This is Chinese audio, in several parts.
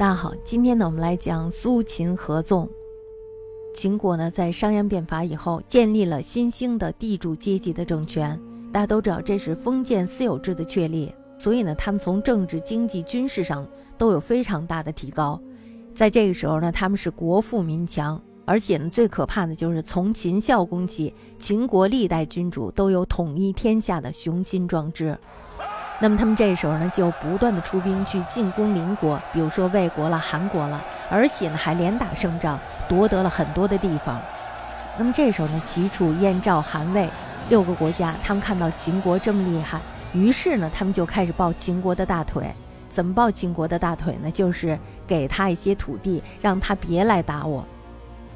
大家好，今天呢，我们来讲苏秦合纵。秦国呢，在商鞅变法以后，建立了新兴的地主阶级的政权。大家都知道，这是封建私有制的确立，所以呢，他们从政治、经济、军事上都有非常大的提高。在这个时候呢，他们是国富民强，而且呢，最可怕的就是从秦孝公起，秦国历代君主都有统一天下的雄心壮志。那么他们这时候呢，就不断的出兵去进攻邻国，比如说魏国了、韩国了，而且呢还连打胜仗，夺得了很多的地方。那么这时候呢，齐、楚、燕、赵、韩、魏六个国家，他们看到秦国这么厉害，于是呢，他们就开始抱秦国的大腿。怎么抱秦国的大腿呢？就是给他一些土地，让他别来打我。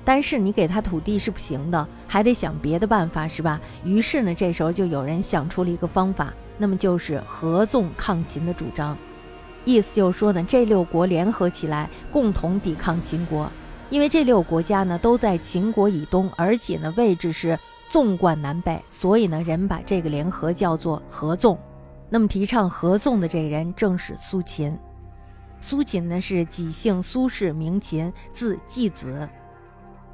但是你给他土地是不行的，还得想别的办法，是吧？于是呢，这时候就有人想出了一个方法。那么就是合纵抗秦的主张，意思就是说呢，这六国联合起来，共同抵抗秦国。因为这六个国家呢都在秦国以东，而且呢位置是纵贯南北，所以呢人把这个联合叫做合纵。那么提倡合纵的这人正是苏秦。苏秦呢是己姓苏氏，名秦，字季子，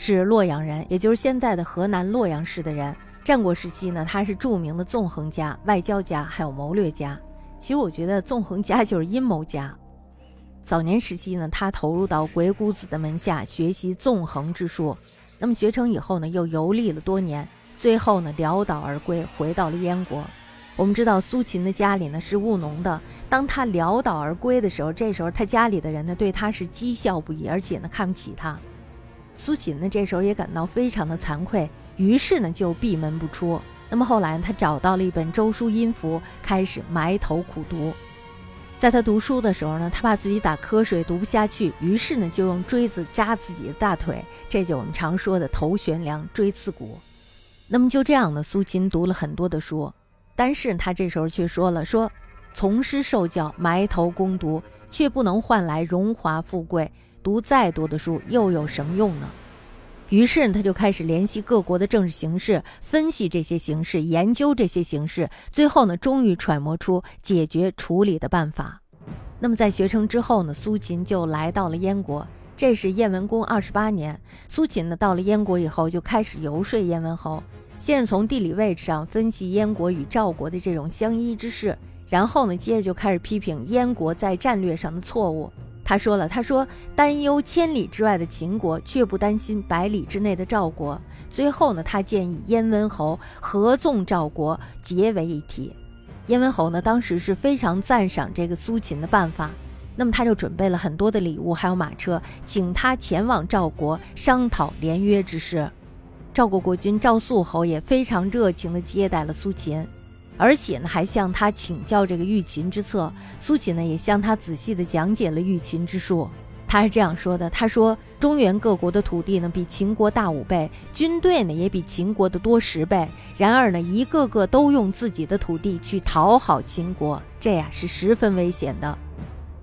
是洛阳人，也就是现在的河南洛阳市的人。战国时期呢，他是著名的纵横家、外交家，还有谋略家。其实我觉得纵横家就是阴谋家。早年时期呢，他投入到鬼谷子的门下学习纵横之术。那么学成以后呢，又游历了多年，最后呢潦倒而归，回到了燕国。我们知道苏秦的家里呢是务农的，当他潦倒而归的时候，这时候他家里的人呢对他是讥笑不已，而且呢看不起他。苏秦呢这时候也感到非常的惭愧。于是呢，就闭门不出。那么后来，他找到了一本周书音符，开始埋头苦读。在他读书的时候呢，他怕自己打瞌睡读不下去，于是呢，就用锥子扎自己的大腿，这就我们常说的头悬梁，锥刺股。那么就这样呢，苏秦读了很多的书，但是他这时候却说了：说从师受教，埋头攻读，却不能换来荣华富贵，读再多的书又有什么用呢？于是他就开始联系各国的政治形势，分析这些形势，研究这些形势，最后呢，终于揣摩出解决处理的办法。那么在学成之后呢，苏秦就来到了燕国。这是燕文公二十八年，苏秦呢到了燕国以后，就开始游说燕文侯，先是从地理位置上分析燕国与赵国的这种相依之势，然后呢，接着就开始批评燕国在战略上的错误。他说了：“他说担忧千里之外的秦国，却不担心百里之内的赵国。最后呢，他建议燕文侯合纵赵国，结为一体。燕文侯呢，当时是非常赞赏这个苏秦的办法，那么他就准备了很多的礼物，还有马车，请他前往赵国商讨联约之事。赵国国君赵肃侯也非常热情地接待了苏秦。”而且呢，还向他请教这个御秦之策。苏秦呢，也向他仔细的讲解了御秦之术。他是这样说的：他说，中原各国的土地呢，比秦国大五倍，军队呢，也比秦国的多十倍。然而呢，一个个都用自己的土地去讨好秦国，这呀是十分危险的。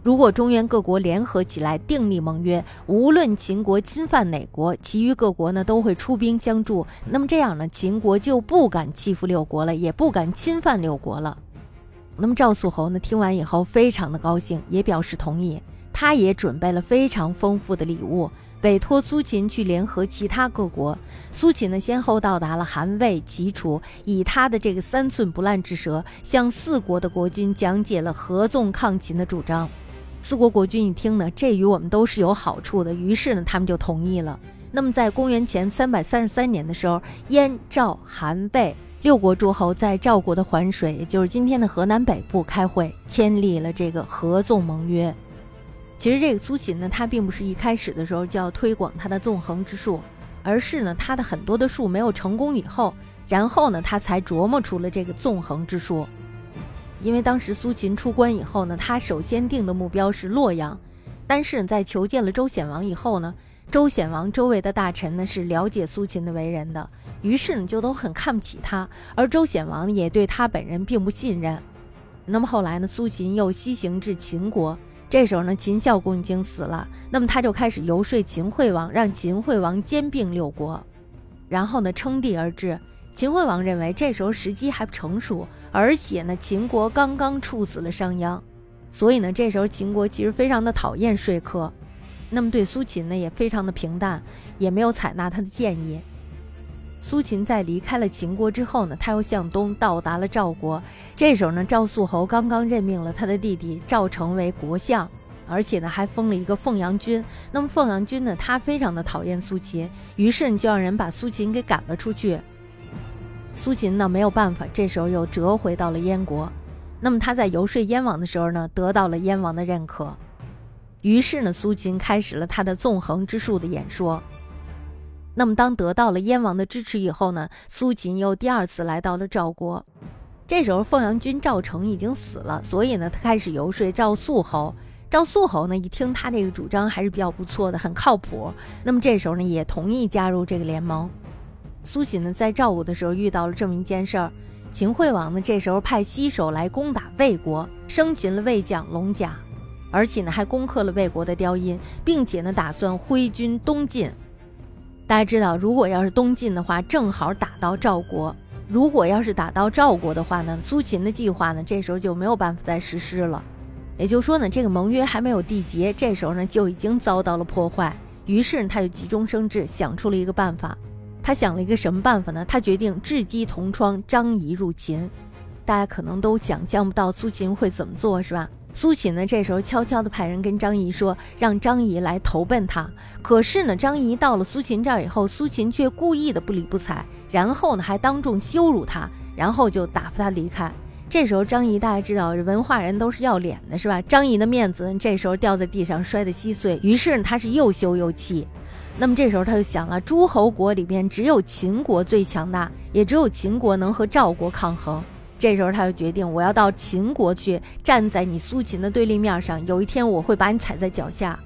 如果中原各国联合起来订立盟约，无论秦国侵犯哪国，其余各国呢都会出兵相助。那么这样呢，秦国就不敢欺负六国了，也不敢侵犯六国了。那么赵肃侯呢，听完以后非常的高兴，也表示同意。他也准备了非常丰富的礼物，委托苏秦去联合其他各国。苏秦呢，先后到达了韩、魏、齐、楚，以他的这个三寸不烂之舌，向四国的国君讲解了合纵抗秦的主张。四国国君一听呢，这与我们都是有好处的，于是呢，他们就同意了。那么，在公元前三百三十三年的时候，燕、赵、韩、魏六国诸侯在赵国的环水，也就是今天的河南北部开会，签立了这个合纵盟约。其实，这个苏秦呢，他并不是一开始的时候就要推广他的纵横之术，而是呢，他的很多的术没有成功以后，然后呢，他才琢磨出了这个纵横之术。因为当时苏秦出关以后呢，他首先定的目标是洛阳，但是在求见了周显王以后呢，周显王周围的大臣呢是了解苏秦的为人的，于是呢就都很看不起他，而周显王也对他本人并不信任。那么后来呢，苏秦又西行至秦国，这时候呢，秦孝公已经死了，那么他就开始游说秦惠王，让秦惠王兼并六国，然后呢称帝而治。秦惠王认为这时候时机还不成熟，而且呢，秦国刚刚处死了商鞅，所以呢，这时候秦国其实非常的讨厌说客，那么对苏秦呢也非常的平淡，也没有采纳他的建议。苏秦在离开了秦国之后呢，他又向东到达了赵国。这时候呢，赵肃侯刚刚任命了他的弟弟赵成为国相，而且呢还封了一个凤阳君。那么凤阳君呢，他非常的讨厌苏秦，于是就让人把苏秦给赶了出去。苏秦呢没有办法，这时候又折回到了燕国。那么他在游说燕王的时候呢，得到了燕王的认可。于是呢，苏秦开始了他的纵横之术的演说。那么，当得到了燕王的支持以后呢，苏秦又第二次来到了赵国。这时候，凤阳君赵成已经死了，所以呢，他开始游说赵肃侯。赵肃侯呢，一听他这个主张还是比较不错的，很靠谱。那么这时候呢，也同意加入这个联盟。苏秦呢，在赵国的时候遇到了这么一件事儿：秦惠王呢，这时候派西手来攻打魏国，生擒了魏将龙甲，而且呢，还攻克了魏国的雕阴，并且呢，打算挥军东进。大家知道，如果要是东晋的话，正好打到赵国；如果要是打到赵国的话呢，苏秦的计划呢，这时候就没有办法再实施了。也就是说呢，这个盟约还没有缔结，这时候呢就已经遭到了破坏。于是，他就急中生智，想出了一个办法。他想了一个什么办法呢？他决定智击同窗张仪入秦。大家可能都想象不到苏秦会怎么做，是吧？苏秦呢，这时候悄悄地派人跟张仪说，让张仪来投奔他。可是呢，张仪到了苏秦这儿以后，苏秦却故意的不理不睬，然后呢，还当众羞辱他，然后就打发他离开。这时候张仪大家知道，文化人都是要脸的，是吧？张仪的面子这时候掉在地上，摔得稀碎。于是他是又羞又气。那么这时候他就想了，诸侯国里边只有秦国最强大，也只有秦国能和赵国抗衡。这时候他就决定，我要到秦国去，站在你苏秦的对立面上。有一天我会把你踩在脚下。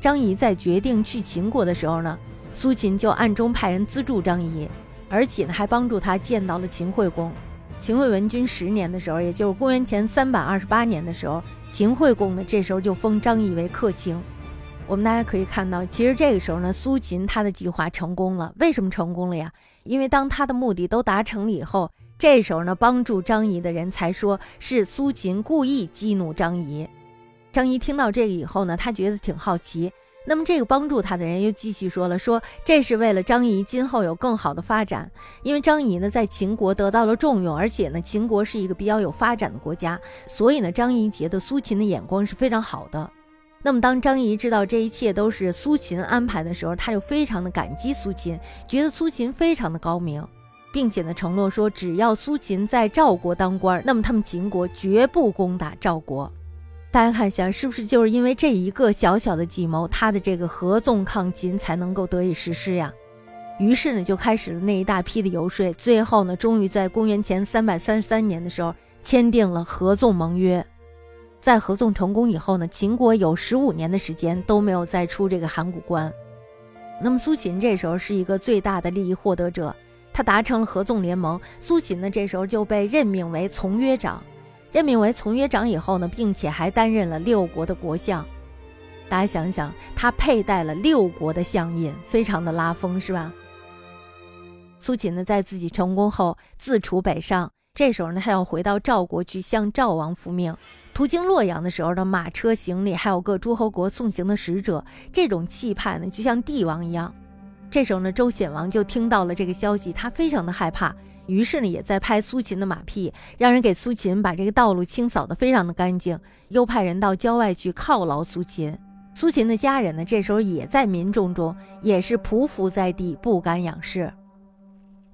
张仪在决定去秦国的时候呢，苏秦就暗中派人资助张仪，而且呢还帮助他见到了秦惠公。秦惠文君十年的时候，也就是公元前三百二十八年的时候，秦惠公呢这时候就封张仪为客卿。我们大家可以看到，其实这个时候呢，苏秦他的计划成功了。为什么成功了呀？因为当他的目的都达成了以后。这时候呢，帮助张仪的人才说是苏秦故意激怒张仪。张仪听到这个以后呢，他觉得挺好奇。那么这个帮助他的人又继续说了，说这是为了张仪今后有更好的发展。因为张仪呢在秦国得到了重用，而且呢秦国是一个比较有发展的国家，所以呢张仪觉得苏秦的眼光是非常好的。那么当张仪知道这一切都是苏秦安排的时候，他就非常的感激苏秦，觉得苏秦非常的高明。并且呢，承诺说，只要苏秦在赵国当官，那么他们秦国绝不攻打赵国。大家看一下，是不是就是因为这一个小小的计谋，他的这个合纵抗秦才能够得以实施呀？于是呢，就开始了那一大批的游说，最后呢，终于在公元前三百三十三年的时候，签订了合纵盟约。在合纵成功以后呢，秦国有十五年的时间都没有再出这个函谷关。那么苏秦这时候是一个最大的利益获得者。他达成了合纵联盟，苏秦呢这时候就被任命为从约长，任命为从约长以后呢，并且还担任了六国的国相。大家想想，他佩戴了六国的相印，非常的拉风，是吧？苏秦呢在自己成功后自处北上，这时候呢他要回到赵国去向赵王复命。途经洛阳的时候呢，马车行李还有各诸侯国送行的使者，这种气派呢就像帝王一样。这时候呢，周显王就听到了这个消息，他非常的害怕，于是呢，也在拍苏秦的马屁，让人给苏秦把这个道路清扫的非常的干净，又派人到郊外去犒劳苏秦。苏秦的家人呢，这时候也在民众中，也是匍匐在地，不敢仰视。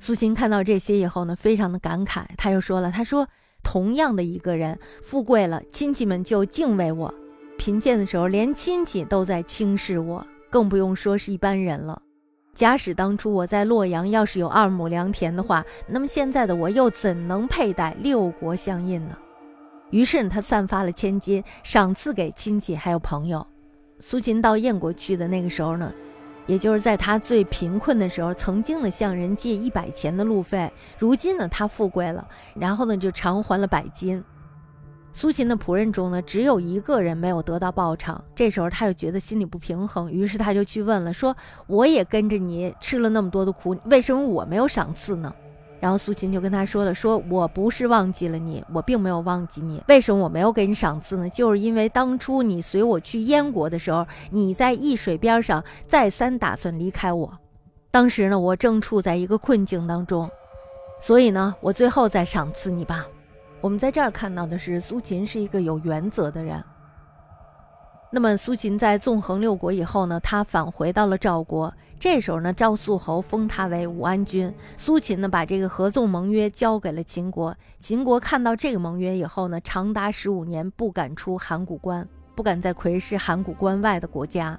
苏秦看到这些以后呢，非常的感慨，他又说了，他说，同样的一个人，富贵了，亲戚们就敬畏我；贫贱的时候，连亲戚都在轻视我，更不用说是一般人了。假使当初我在洛阳要是有二亩良田的话，那么现在的我又怎能佩戴六国相印呢？于是，他散发了千金，赏赐给亲戚还有朋友。苏秦到燕国去的那个时候呢，也就是在他最贫困的时候，曾经呢向人借一百钱的路费。如今呢，他富贵了，然后呢就偿还了百金。苏秦的仆人中呢，只有一个人没有得到报偿。这时候他就觉得心里不平衡，于是他就去问了，说：“我也跟着你吃了那么多的苦，为什么我没有赏赐呢？”然后苏秦就跟他说了：“说我不是忘记了你，我并没有忘记你。为什么我没有给你赏赐呢？就是因为当初你随我去燕国的时候，你在易水边上再三打算离开我。当时呢，我正处在一个困境当中，所以呢，我最后再赏赐你吧。我们在这儿看到的是，苏秦是一个有原则的人。”那么苏秦在纵横六国以后呢，他返回到了赵国。这时候呢，赵肃侯封他为武安君。苏秦呢，把这个合纵盟约交给了秦国。秦国看到这个盟约以后呢，长达十五年不敢出函谷关，不敢再窥视函谷关外的国家。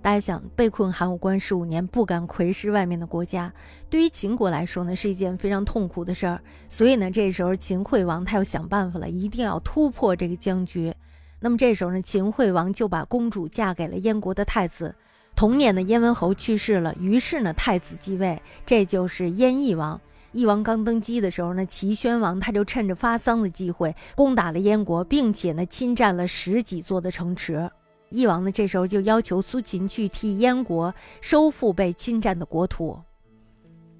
大家想，被困函谷关十五年，不敢窥视外面的国家，对于秦国来说呢，是一件非常痛苦的事儿。所以呢，这时候秦惠王他要想办法了，一定要突破这个僵局。那么这时候呢，秦惠王就把公主嫁给了燕国的太子。同年的燕文侯去世了，于是呢，太子继位，这就是燕翼王。翼王刚登基的时候呢，齐宣王他就趁着发丧的机会攻打了燕国，并且呢，侵占了十几座的城池。翼王呢，这时候就要求苏秦去替燕国收复被侵占的国土。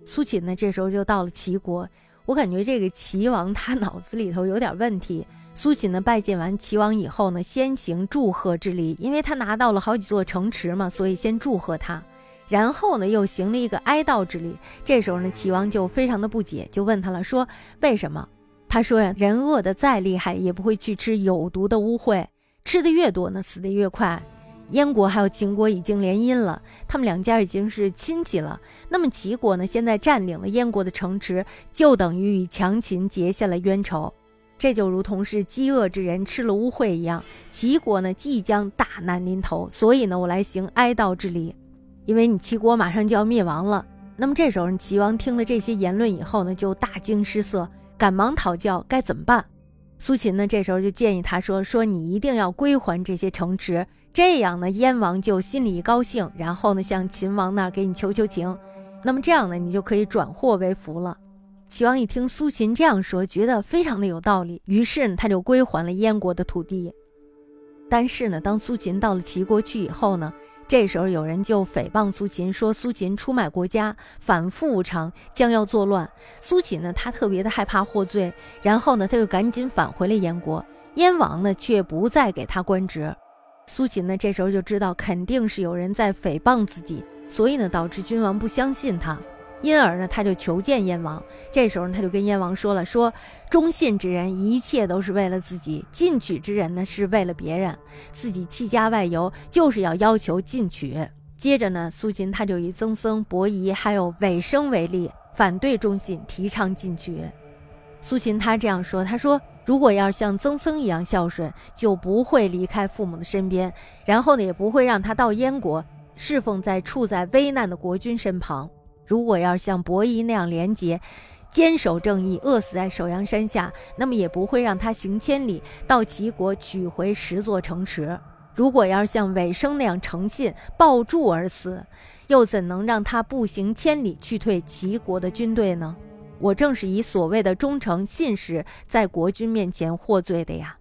苏秦呢，这时候就到了齐国。我感觉这个齐王他脑子里头有点问题。苏秦呢拜见完齐王以后呢，先行祝贺之礼，因为他拿到了好几座城池嘛，所以先祝贺他。然后呢，又行了一个哀悼之礼。这时候呢，齐王就非常的不解，就问他了，说为什么？他说呀，人饿得再厉害，也不会去吃有毒的污秽，吃的越多呢，死的越快。燕国还有秦国已经联姻了，他们两家已经是亲戚了。那么齐国呢，现在占领了燕国的城池，就等于与强秦结下了冤仇。这就如同是饥饿之人吃了污秽一样，齐国呢即将大难临头，所以呢我来行哀悼之礼，因为你齐国马上就要灭亡了。那么这时候，齐王听了这些言论以后呢，就大惊失色，赶忙讨教该怎么办。苏秦呢这时候就建议他说：“说你一定要归还这些城池，这样呢燕王就心里一高兴，然后呢向秦王那儿给你求求情，那么这样呢你就可以转祸为福了。”齐王一听苏秦这样说，觉得非常的有道理，于是呢，他就归还了燕国的土地。但是呢，当苏秦到了齐国去以后呢，这时候有人就诽谤苏秦，说苏秦出卖国家，反复无常，将要作乱。苏秦呢，他特别的害怕获罪，然后呢，他又赶紧返回了燕国。燕王呢，却不再给他官职。苏秦呢，这时候就知道肯定是有人在诽谤自己，所以呢，导致君王不相信他。因而呢，他就求见燕王。这时候呢，他就跟燕王说了：“说忠信之人，一切都是为了自己；进取之人呢，是为了别人。自己弃家外游，就是要要求进取。”接着呢，苏秦他就以曾僧、伯夷还有尾生为例，反对忠信，提倡进取。苏秦他这样说：“他说，如果要像曾僧一样孝顺，就不会离开父母的身边，然后呢，也不会让他到燕国侍奉在处在危难的国君身旁。”如果要像伯夷那样廉洁，坚守正义，饿死在首阳山下，那么也不会让他行千里到齐国取回十座城池。如果要像尾生那样诚信，抱柱而死，又怎能让他步行千里去退齐国的军队呢？我正是以所谓的忠诚信实，在国君面前获罪的呀。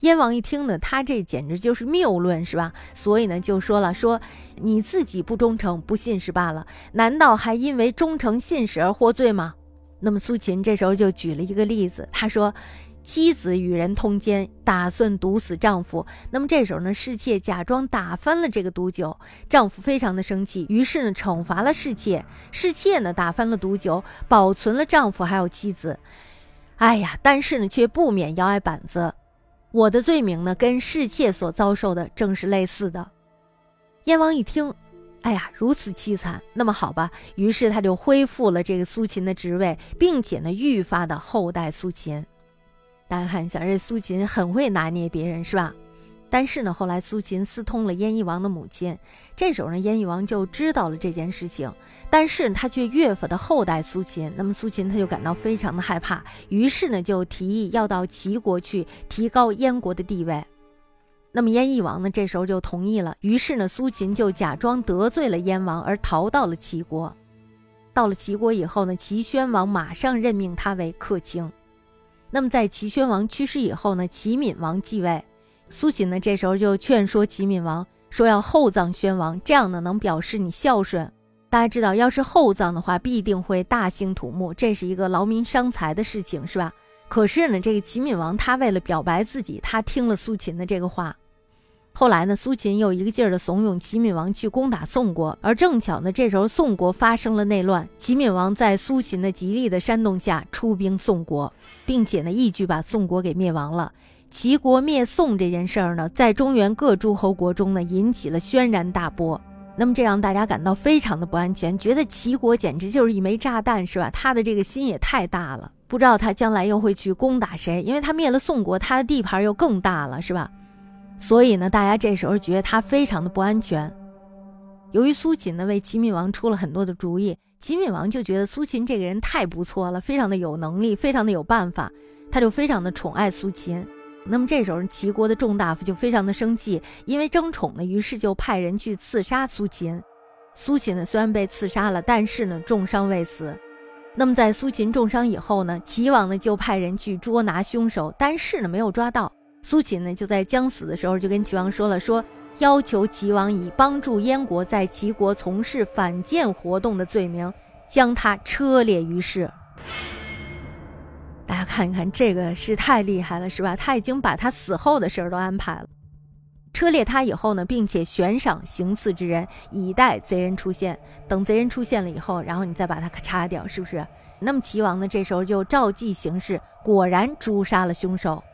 燕王一听呢，他这简直就是谬论，是吧？所以呢，就说了说你自己不忠诚、不信是罢了，难道还因为忠诚信使而获罪吗？那么苏秦这时候就举了一个例子，他说妻子与人通奸，打算毒死丈夫。那么这时候呢，侍妾假装打翻了这个毒酒，丈夫非常的生气，于是呢惩罚了侍妾。侍妾呢打翻了毒酒，保存了丈夫还有妻子。哎呀，但是呢却不免摇挨板子。我的罪名呢，跟侍妾所遭受的正是类似的。燕王一听，哎呀，如此凄惨，那么好吧，于是他就恢复了这个苏秦的职位，并且呢，愈发的厚待苏秦。大家看一下，这苏秦很会拿捏别人，是吧？但是呢，后来苏秦私通了燕翼王的母亲，这时候呢，燕翼王就知道了这件事情，但是他却越发的厚待苏秦，那么苏秦他就感到非常的害怕，于是呢，就提议要到齐国去提高燕国的地位。那么燕翼王呢，这时候就同意了，于是呢，苏秦就假装得罪了燕王而逃到了齐国。到了齐国以后呢，齐宣王马上任命他为客卿。那么在齐宣王去世以后呢，齐闵王继位。苏秦呢，这时候就劝说齐闵王说要厚葬宣王，这样呢能表示你孝顺。大家知道，要是厚葬的话，必定会大兴土木，这是一个劳民伤财的事情，是吧？可是呢，这个齐闵王他为了表白自己，他听了苏秦的这个话。后来呢，苏秦又一个劲儿的怂恿齐闵王去攻打宋国，而正巧呢，这时候宋国发生了内乱，齐闵王在苏秦的极力的煽动下出兵宋国，并且呢，一举把宋国给灭亡了。齐国灭宋这件事儿呢，在中原各诸侯国中呢，引起了轩然大波。那么这让大家感到非常的不安全，觉得齐国简直就是一枚炸弹，是吧？他的这个心也太大了，不知道他将来又会去攻打谁，因为他灭了宋国，他的地盘又更大了，是吧？所以呢，大家这时候觉得他非常的不安全。由于苏秦呢为齐闵王出了很多的主意，齐闵王就觉得苏秦这个人太不错了，非常的有能力，非常的有办法，他就非常的宠爱苏秦。那么这时候，齐国的众大夫就非常的生气，因为争宠呢，于是就派人去刺杀苏秦。苏秦呢，虽然被刺杀了，但是呢，重伤未死。那么在苏秦重伤以后呢，齐王呢就派人去捉拿凶手，但是呢，没有抓到。苏秦呢，就在将死的时候，就跟齐王说了，说要求齐王以帮助燕国在齐国从事反间活动的罪名，将他车裂于市。大家看一看，这个是太厉害了，是吧？他已经把他死后的事儿都安排了，车裂他以后呢，并且悬赏行刺之人，以待贼人出现。等贼人出现了以后，然后你再把他叉掉，是不是？那么齐王呢，这时候就照计行事，果然诛杀了凶手。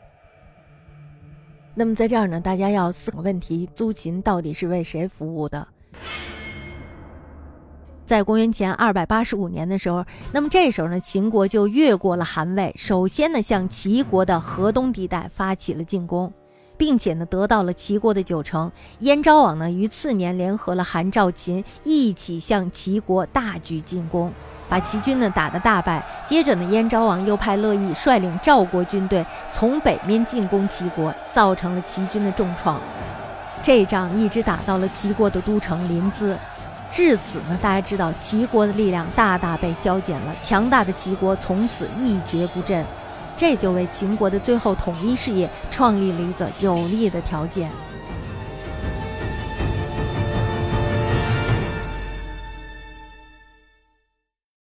那么在这儿呢，大家要思考问题：苏秦到底是为谁服务的？在公元前二百八十五年的时候，那么这时候呢，秦国就越过了韩魏，首先呢向齐国的河东地带发起了进攻，并且呢得到了齐国的九成。燕昭王呢于次年联合了韩、赵、秦，一起向齐国大举进攻，把齐军呢打得大败。接着呢，燕昭王又派乐毅率领赵国军队从北面进攻齐国，造成了齐军的重创。这仗一直打到了齐国的都城临淄。至此呢，大家知道齐国的力量大大被削减了，强大的齐国从此一蹶不振，这就为秦国的最后统一事业创立了一个有利的条件。